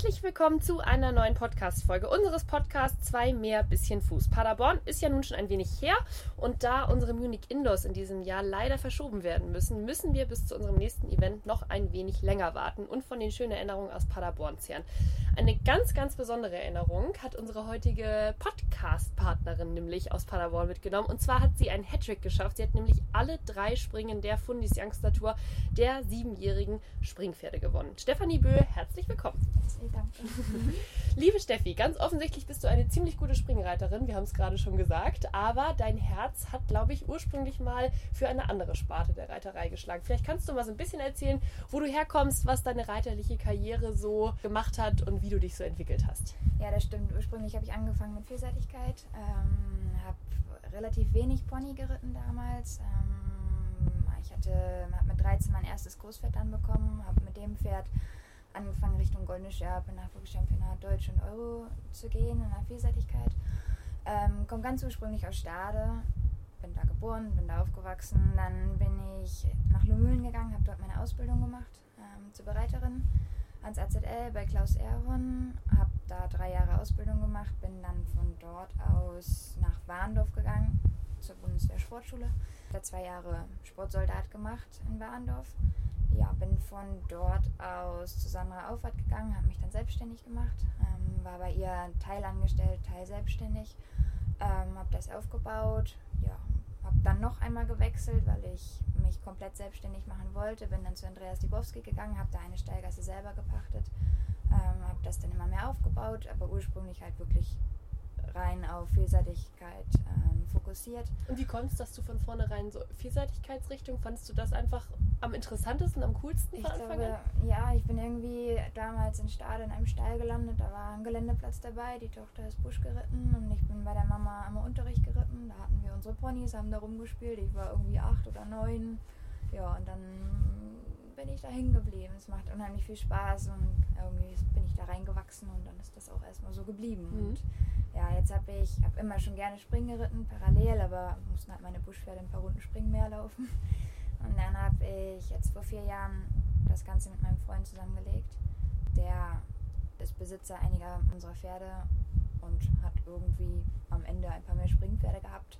Herzlich willkommen zu einer neuen Podcast-Folge unseres Podcasts Zwei mehr bisschen Fuß. Paderborn ist ja nun schon ein wenig her und da unsere Munich Indoors in diesem Jahr leider verschoben werden müssen, müssen wir bis zu unserem nächsten Event noch ein wenig länger warten und von den schönen Erinnerungen aus Paderborn zehren. Eine ganz, ganz besondere Erinnerung hat unsere heutige Podcast-Partnerin nämlich aus Paderborn mitgenommen und zwar hat sie einen Hattrick geschafft. Sie hat nämlich alle drei Springen der Fundis Youngster Tour der siebenjährigen Springpferde gewonnen. Stefanie Böhl, herzlich willkommen. Herzlichen Dank. Liebe Steffi, ganz offensichtlich bist du eine ziemlich gute Springreiterin, wir haben es gerade schon gesagt, aber dein Herz hat, glaube ich, ursprünglich mal für eine andere Sparte der Reiterei geschlagen. Vielleicht kannst du mal so ein bisschen erzählen, wo du herkommst, was deine reiterliche Karriere so gemacht hat und wie du dich so entwickelt hast. Ja, das stimmt. Ursprünglich habe ich angefangen mit Vielseitigkeit, ähm, habe relativ wenig Pony geritten damals. Ähm, ich hatte hab mit 13 mein erstes Großpferd dann bekommen, habe mit dem Pferd angefangen Richtung Goldene Scherbe, Nachwuchschampionat Deutsch und Euro zu gehen in der Vielseitigkeit. Ähm, komme ganz ursprünglich aus Stade, bin da geboren, bin da aufgewachsen. Dann bin ich nach Lumülen gegangen, habe dort meine Ausbildung gemacht ähm, zur Bereiterin ans AZL bei Klaus Erhorn, habe da drei Jahre Ausbildung gemacht, bin dann von dort aus nach Warndorf gegangen zur Bundeswehr-Sportschule. Da zwei Jahre Sportsoldat gemacht in Warndorf. Ja, bin von dort aus zu Sandra Auffahrt gegangen, habe mich dann selbstständig gemacht, ähm, war bei ihr teilangestellt, teil selbstständig, ähm, habe das aufgebaut, ja, habe dann noch einmal gewechselt, weil ich mich komplett selbstständig machen wollte, bin dann zu Andreas Dibowski gegangen, habe da eine Steilgasse selber gepachtet, ähm, habe das dann immer mehr aufgebaut, aber ursprünglich halt wirklich rein auf Vielseitigkeit ähm, fokussiert. Und wie kommst du, dass du von vornherein so Vielseitigkeitsrichtung, fandest du das einfach am interessantesten, am coolsten ich glaube, Ja, ich bin irgendwie damals in Stade in einem Stall gelandet, da war ein Geländeplatz dabei, die Tochter ist Busch geritten und ich bin bei der Mama am Unterricht geritten, da hatten wir unsere Ponys, haben da rumgespielt, ich war irgendwie acht oder neun, ja, und dann bin ich da hängen geblieben. Es macht unheimlich viel Spaß und irgendwie bin ich da reingewachsen und dann ist das auch erstmal so geblieben. Mhm. Und ja, jetzt habe ich hab immer schon gerne Springen geritten, parallel, aber mussten halt meine Buschpferde ein paar Runden Springen mehr laufen. Und dann habe ich jetzt vor vier Jahren das Ganze mit meinem Freund zusammengelegt. Der ist Besitzer einiger unserer Pferde und hat irgendwie am Ende ein paar mehr Springpferde gehabt.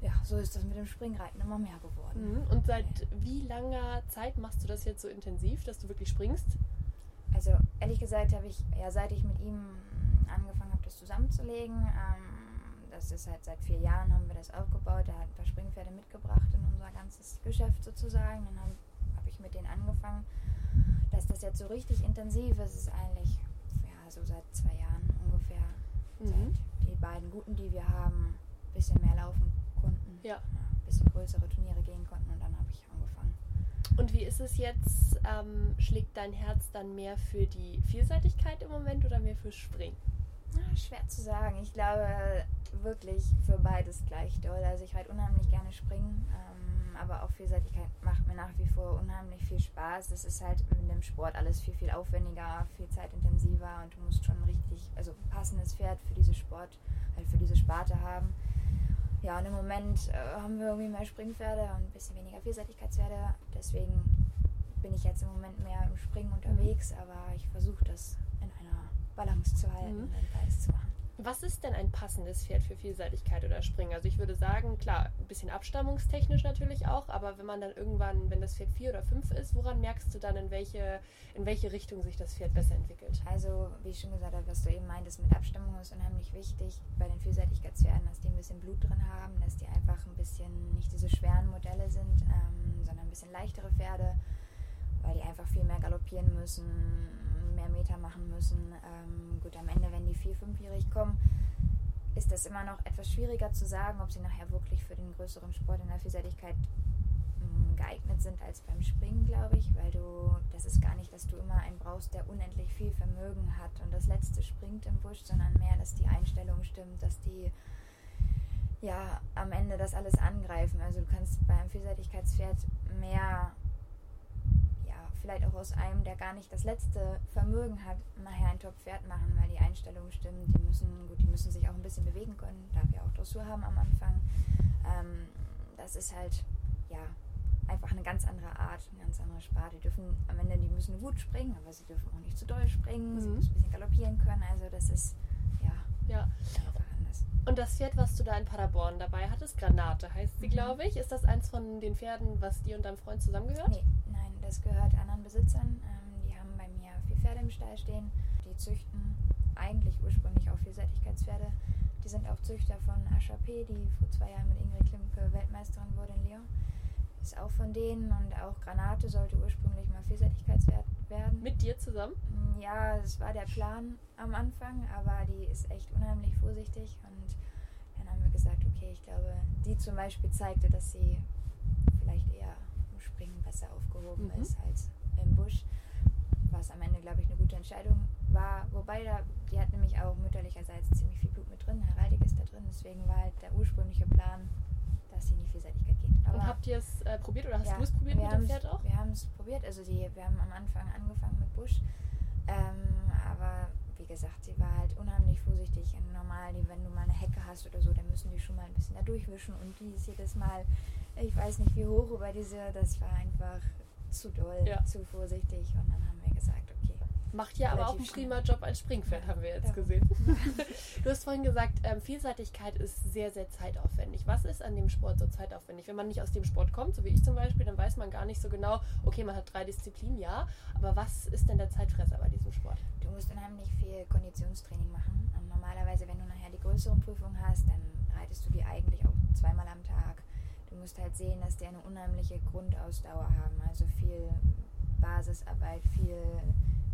Ja, so ist das mit dem Springreiten immer mehr geworden. Mhm. Und seit wie langer Zeit machst du das jetzt so intensiv, dass du wirklich springst? Also ehrlich gesagt habe ich, ja, seit ich mit ihm das zusammenzulegen, ähm, das ist halt seit vier Jahren haben wir das aufgebaut. Er hat ein paar Springpferde mitgebracht in unser ganzes Geschäft sozusagen. Dann habe hab ich mit denen angefangen. Dass das jetzt so richtig intensiv ist, ist eigentlich ja, so seit zwei Jahren ungefähr. Mhm. Seit die beiden guten, die wir haben, ein bisschen mehr laufen konnten. Ja. Ein bisschen größere Turniere gehen konnten und dann habe ich angefangen. Und wie ist es jetzt? Ähm, schlägt dein Herz dann mehr für die Vielseitigkeit im Moment oder mehr für Springen? Schwer zu sagen. Ich glaube wirklich für beides gleich doll. Also ich reite unheimlich gerne springen, ähm, aber auch Vielseitigkeit macht mir nach wie vor unheimlich viel Spaß. Das ist halt mit dem Sport alles viel, viel aufwendiger, viel zeitintensiver und du musst schon richtig, also passendes Pferd für diese Sport, halt für diese Sparte haben. Ja, und im Moment äh, haben wir irgendwie mehr Springpferde und ein bisschen weniger Vielseitigkeitspferde. Deswegen bin ich jetzt im Moment mehr im Springen unterwegs, aber ich versuche das Balance zu halten mhm. und beides zu machen. Was ist denn ein passendes Pferd für Vielseitigkeit oder Springen? Also ich würde sagen, klar, ein bisschen abstammungstechnisch natürlich auch, aber wenn man dann irgendwann, wenn das Pferd vier oder fünf ist, woran merkst du dann, in welche, in welche Richtung sich das Pferd besser entwickelt? Also, wie ich schon gesagt habe, was du eben meintest mit Abstammung ist unheimlich wichtig bei den Vielseitigkeitspferden, dass die ein bisschen Blut drin haben, dass die einfach ein bisschen nicht diese schweren Modelle sind, ähm, sondern ein bisschen leichtere Pferde, weil die einfach viel mehr galoppieren müssen, mehr Meter müssen. Ähm, gut, am Ende, wenn die vier-, fünfjährig kommen, ist das immer noch etwas schwieriger zu sagen, ob sie nachher wirklich für den größeren Sport in der Vielseitigkeit mm, geeignet sind als beim Springen, glaube ich, weil du, das ist gar nicht, dass du immer einen brauchst, der unendlich viel Vermögen hat und das letzte springt im Busch, sondern mehr, dass die Einstellung stimmt, dass die ja am Ende das alles angreifen. Also du kannst beim Vielseitigkeitspferd mehr vielleicht auch aus einem, der gar nicht das letzte Vermögen hat, nachher ein Top-Pferd machen, weil die Einstellung stimmt. Die müssen, gut, die müssen sich auch ein bisschen bewegen können, da wir auch Dressur haben am Anfang. Ähm, das ist halt, ja, einfach eine ganz andere Art, eine ganz andere Sparte. Die dürfen am Ende, die müssen gut springen, aber sie dürfen auch nicht zu doll springen, mhm. sie müssen ein bisschen galoppieren können. Also das ist, ja, ja. einfach anders. Und das Pferd, was du da in Paderborn dabei hattest, Granate heißt sie, mhm. glaube ich. Ist das eins von den Pferden, was dir und deinem Freund zusammengehört? Nee, nein, das gehört anderen Besitzern. Ähm, die haben bei mir vier Pferde im Stall stehen. Die züchten eigentlich ursprünglich auch Vielseitigkeitspferde. Die sind auch Züchter von P, die vor zwei Jahren mit Ingrid Klimke Weltmeisterin wurde in Lyon ist auch von denen und auch Granate sollte ursprünglich mal Vielseitigkeitswert werden. Mit dir zusammen? Mm, ja, das war der Plan am Anfang, aber die ist echt unheimlich vorsichtig und dann haben wir gesagt, okay, ich glaube, die zum Beispiel zeigte, dass sie Springen besser aufgehoben mhm. ist als im Busch, was am Ende, glaube ich, eine gute Entscheidung war. Wobei, da, die hat nämlich auch mütterlicherseits ziemlich viel Blut mit drin, Heraldik ist da drin, deswegen war halt der ursprüngliche Plan, dass sie in die Vielseitigkeit geht. Aber und habt ihr es äh, probiert oder hast ja, du es probiert mit dem Pferd auch? Wir haben es probiert. Also die, wir haben am Anfang angefangen mit Busch. Ähm, aber wie gesagt, sie war halt unheimlich vorsichtig. Und normal, wenn du mal eine Hecke hast oder so, dann müssen die schon mal ein bisschen da durchwischen. Und die ist jedes Mal, ich weiß nicht wie hoch über diese, das war einfach zu doll, ja. zu vorsichtig. Und dann haben wir gesagt, Macht ja aber auch einen prima Job als Springpferd, haben wir jetzt ja. gesehen. du hast vorhin gesagt, ähm, Vielseitigkeit ist sehr, sehr zeitaufwendig. Was ist an dem Sport so zeitaufwendig? Wenn man nicht aus dem Sport kommt, so wie ich zum Beispiel, dann weiß man gar nicht so genau, okay, man hat drei Disziplinen, ja, aber was ist denn der Zeitfresser bei diesem Sport? Du musst unheimlich viel Konditionstraining machen. Und normalerweise, wenn du nachher die größeren Prüfungen hast, dann reitest du die eigentlich auch zweimal am Tag. Du musst halt sehen, dass die eine unheimliche Grundausdauer haben, also viel Basisarbeit, viel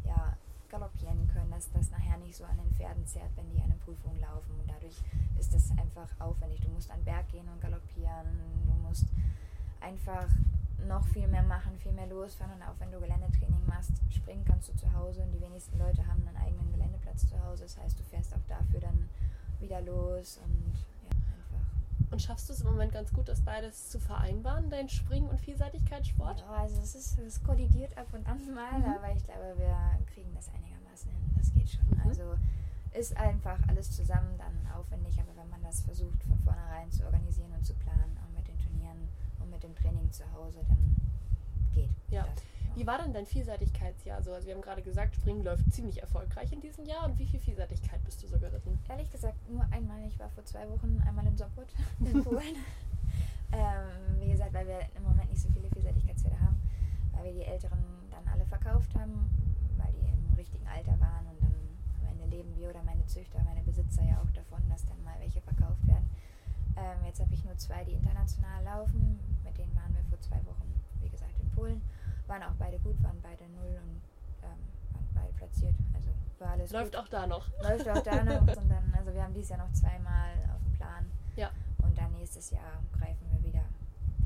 ja, galoppieren können, dass das nachher nicht so an den Pferden zerrt, wenn die eine Prüfung laufen. Und dadurch ist das einfach aufwendig. Du musst an den Berg gehen und galoppieren. Du musst einfach noch viel mehr machen, viel mehr losfahren. Und auch wenn du Geländetraining machst, springen kannst du zu Hause. Und die wenigsten Leute haben einen eigenen Geländeplatz zu Hause. Das heißt, du fährst auch dafür dann wieder los und und schaffst du es im Moment ganz gut, das beides zu vereinbaren, dein Springen- und Vielseitigkeitssport? Ja, also es, ist, es kollidiert ab und an mal, mhm. aber ich glaube, wir kriegen das einigermaßen hin. Das geht schon. Mhm. Also ist einfach alles zusammen dann aufwendig, aber wenn man das versucht von vornherein zu organisieren und zu planen, auch mit den Turnieren und mit dem Training zu Hause, dann geht ja. das. Wie war denn dein Vielseitigkeitsjahr so? Also wir haben gerade gesagt, Springen läuft ziemlich erfolgreich in diesem Jahr. Und wie viel Vielseitigkeit bist du so geritten? Ehrlich gesagt, nur einmal. Ich war vor zwei Wochen einmal in Sopot in Polen. ähm, wie gesagt, weil wir im Moment nicht so viele Vielseitigkeitspferde haben, weil wir die Älteren dann alle verkauft haben, weil die im richtigen Alter waren und dann am Ende leben wir oder meine Züchter, meine Besitzer ja auch davon, dass dann mal welche verkauft werden. Ähm, jetzt habe ich nur zwei, die international laufen. Mit denen waren wir vor zwei Wochen, wie gesagt, in Polen waren auch beide gut, waren beide null und ähm, waren beide platziert. Also war alles Läuft gut. auch da noch. Läuft auch da noch. Und dann, also wir haben dieses Jahr noch zweimal auf dem Plan. Ja. Und dann nächstes Jahr greifen wir wieder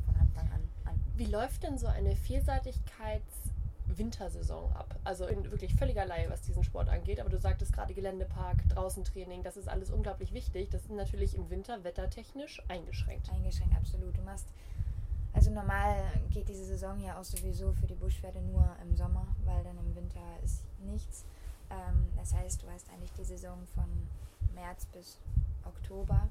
von Anfang an an. Wie läuft denn so eine Vielseitigkeits- Wintersaison ab. Also in wirklich völliger Laie, was diesen Sport angeht. Aber du sagtest gerade Geländepark, Draußentraining, das ist alles unglaublich wichtig. Das ist natürlich im Winter wettertechnisch eingeschränkt. Eingeschränkt, absolut. Du machst also normal geht diese Saison ja auch sowieso für die Buschpferde nur im Sommer, weil dann im Winter ist nichts. Ähm, das heißt, du hast eigentlich die Saison von März bis Oktober.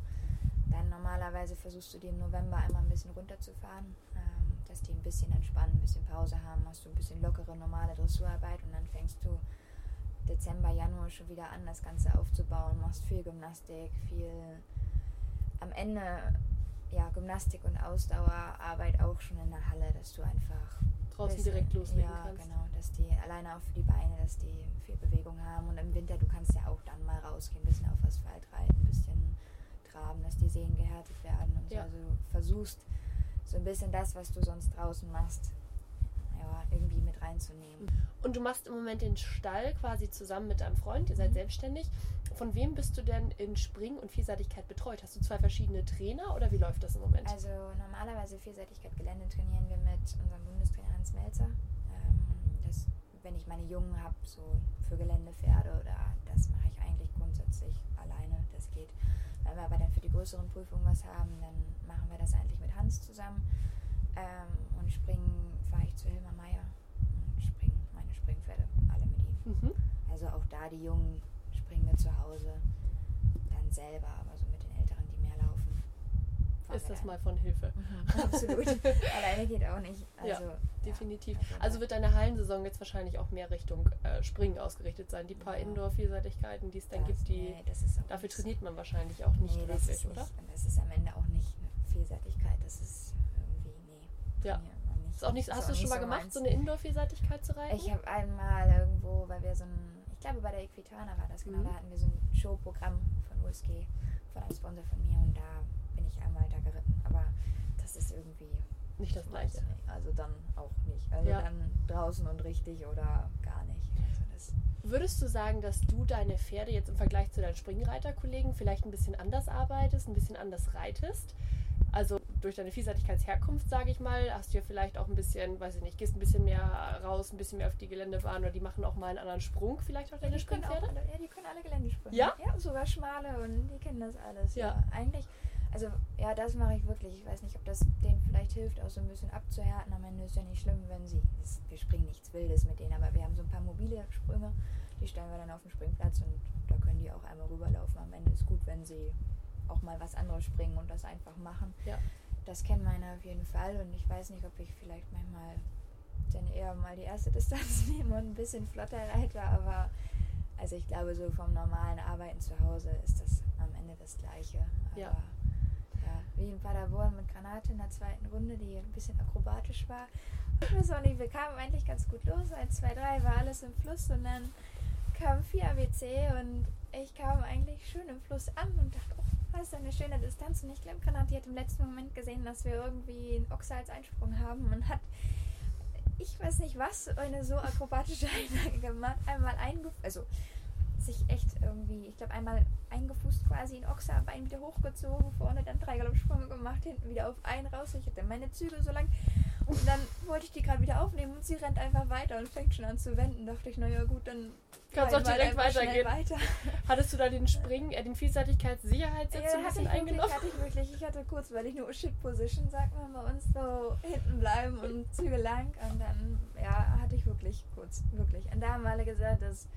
Dann normalerweise versuchst du die im November einmal ein bisschen runterzufahren, ähm, dass die ein bisschen entspannen, ein bisschen Pause haben, hast du ein bisschen lockere, normale Dressurarbeit und dann fängst du Dezember, Januar schon wieder an, das Ganze aufzubauen, machst viel Gymnastik, viel am Ende ja, Gymnastik und Ausdauerarbeit auch schon in der Halle, dass du einfach draußen bisschen, direkt loslegen ja, kannst. genau, dass die alleine auch für die Beine, dass die viel Bewegung haben und im Winter, du kannst ja auch dann mal rausgehen, ein bisschen auf Asphalt reiten, ein bisschen traben, dass die Sehnen gehärtet werden und ja. so. Also du versuchst so ein bisschen das, was du sonst draußen machst, ja, reinzunehmen. Und du machst im Moment den Stall quasi zusammen mit deinem Freund, ihr seid mhm. selbstständig. Von wem bist du denn in Spring und Vielseitigkeit betreut? Hast du zwei verschiedene Trainer oder wie läuft das im Moment? Also normalerweise Vielseitigkeit Gelände trainieren wir mit unserem Bundestrainer Hans Melzer. Ähm, das, wenn ich meine Jungen habe, so für Geländepferde oder das mache ich eigentlich grundsätzlich alleine, das geht. Wenn wir aber dann für die größeren Prüfungen was haben, dann machen wir das eigentlich mit Hans zusammen. Ähm, und springen fahre ich zu Hilmar Meier springen klar, die Jungen springen wir zu Hause dann selber, aber so mit den Älteren, die mehr laufen. Ist das mal von Hilfe. Mhm, absolut. Alleine geht auch nicht. Also, Ja, Definitiv. also Also da- wird deine Hallensaison jetzt wahrscheinlich auch mehr Richtung äh, Springen ausgerichtet sein. Die paar Ja. Indoor-Vielseitigkeiten, die es dann das- gibt, die nee, auch dafür nicht trainiert man wahrscheinlich auch nicht nee, wirklich, oder? Nicht, das ist am Ende auch nicht eine Vielseitigkeit. Das ist irgendwie, nee. Ja. Ist auch nicht, Das hast auch du es schon nicht mal so gemacht, meins. so eine Indoor-Vielseitigkeit zu reiten? Ich habe einmal irgendwo, weil wir so ein, ich glaube bei der Equitana war das genau, Mhm. da hatten wir so ein Showprogramm von USG, von einem Sponsor von mir und da bin ich einmal da geritten. Aber das ist irgendwie nicht das gleiche. nicht, Also dann auch nicht. Also Ja. dann draußen und richtig oder gar nicht. Also Würdest du sagen, dass du deine Pferde jetzt im Vergleich zu deinen Springreiterkollegen vielleicht ein bisschen anders arbeitest, ein bisschen anders reitest? Also durch deine Vielseitigkeitsherkunft, sage ich mal, hast du ja vielleicht auch ein bisschen, weiß ich nicht, gehst ein bisschen mehr raus, ein bisschen mehr auf die Geländebahn oder die machen auch mal einen anderen Sprung, vielleicht auch deine auch Springpferde? alle, ja, die können alle Geländesprünge. Ja? Ja, sogar schmale und die kennen das alles. Ja. Ja. Eigentlich, also ja, das mache ich wirklich. Ich weiß nicht, ob das denen vielleicht hilft, auch so ein bisschen abzuhärten. Am Ende ist ja nicht schlimm, wenn sie, wir springen nichts Wildes mit denen, aber wir haben so ein paar mobile Sprünge, die stellen wir dann auf den Springplatz und da können die auch einmal rüberlaufen. Am Ende ist gut, wenn sie auch mal was anderes springen und das einfach machen. Ja. Das kennen meine auf jeden Fall und ich weiß nicht, ob ich vielleicht manchmal dann eher mal die erste Distanz nehme und ein bisschen flotter reite, aber also ich glaube, so vom normalen Arbeiten zu Hause ist das am Ende das Gleiche. Aber Ja. ja, wie in Paderborn mit Granate in der zweiten Runde, die ein bisschen akrobatisch war. Ich weiß auch nicht, wir kamen eigentlich ganz gut los. 1, 2, 3 war alles im Fluss und dann kam 4 ABC und ich kam eigentlich schön im Fluss an und dachte, oh, ist eine schöne Distanz. Und ich glaube, Granati hat im letzten Moment gesehen, dass wir irgendwie einen Ochse als Einsprung haben und hat, ich weiß nicht was, eine so akrobatische Einlage gemacht. Einmal eingefußt, also sich echt irgendwie, ich glaube, einmal eingefußt quasi in Ochse, Bein wieder hochgezogen, vorne dann drei Galoppsprünge gemacht, hinten wieder auf einen raus. Ich hatte meine Zügel so lang. Und dann wollte ich die gerade wieder aufnehmen und sie rennt einfach weiter und fängt schon an zu wenden. Dachte ich, naja gut, dann Kannst reiten auch direkt weitergehen. Weiter. Hattest du da den Springen, äh, den Vielseitigkeitssicherheitssitz so ein bisschen eingenommen? hatte ich wirklich, ich hatte kurz, weil ich nur Shit Position, sagt man bei uns, so hinten bleiben und Züge lang. Und dann, ja, hatte ich wirklich kurz, wirklich. Und da haben alle gesagt, dass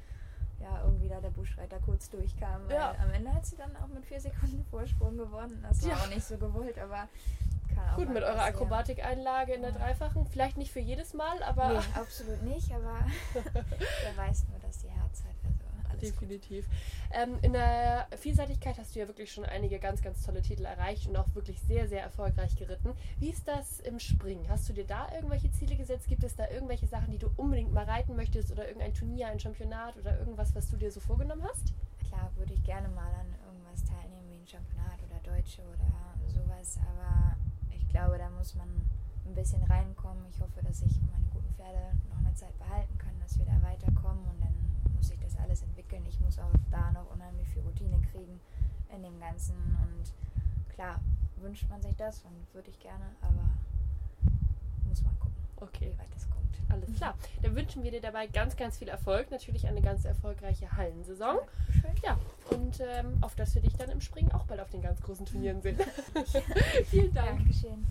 ja, irgendwie da der Buschreiter kurz durchkam. Weil Ja. am Ende hat sie dann auch mit vier Sekunden Vorsprung gewonnen. Das war Ja. auch nicht so gewollt, aber Gut, mit eurer. Akrobatikeinlage in der Ja. Dreifachen. Vielleicht nicht für jedes Mal, aber Nee, absolut nicht, aber wer weiß nur, dass die Herz hat. Also alles gut. Definitiv. Ähm, in der Vielseitigkeit hast du ja wirklich schon einige ganz, ganz tolle Titel erreicht und auch wirklich sehr, sehr erfolgreich geritten. Wie ist das im Springen? Hast du dir da irgendwelche Ziele gesetzt? Gibt es da irgendwelche Sachen, die du unbedingt mal reiten möchtest oder irgendein Turnier, ein Championat oder irgendwas, was du dir so vorgenommen hast? Klar würde ich gerne mal an irgendwas teilnehmen, wie ein Championat oder Deutsche oder sowas, aber ich glaube, da muss man ein bisschen reinkommen. Ich hoffe, dass ich meine guten Pferde noch eine Zeit behalten kann, dass wir da weiterkommen und dann muss sich das alles entwickeln. Ich muss auch da noch unheimlich viel Routine kriegen in dem Ganzen und klar wünscht man sich das und würde ich gerne, aber muss man gucken, Okay. wie weit das kommt. Alles klar. Dann wünschen wir dir dabei ganz, ganz viel Erfolg. Natürlich eine ganz erfolgreiche Hallensaison. Dankeschön. Ja, und ähm, auf dass wir dich dann im Springen auch bald auf den ganz großen Turnieren sehen. Vielen Dank. Dankeschön.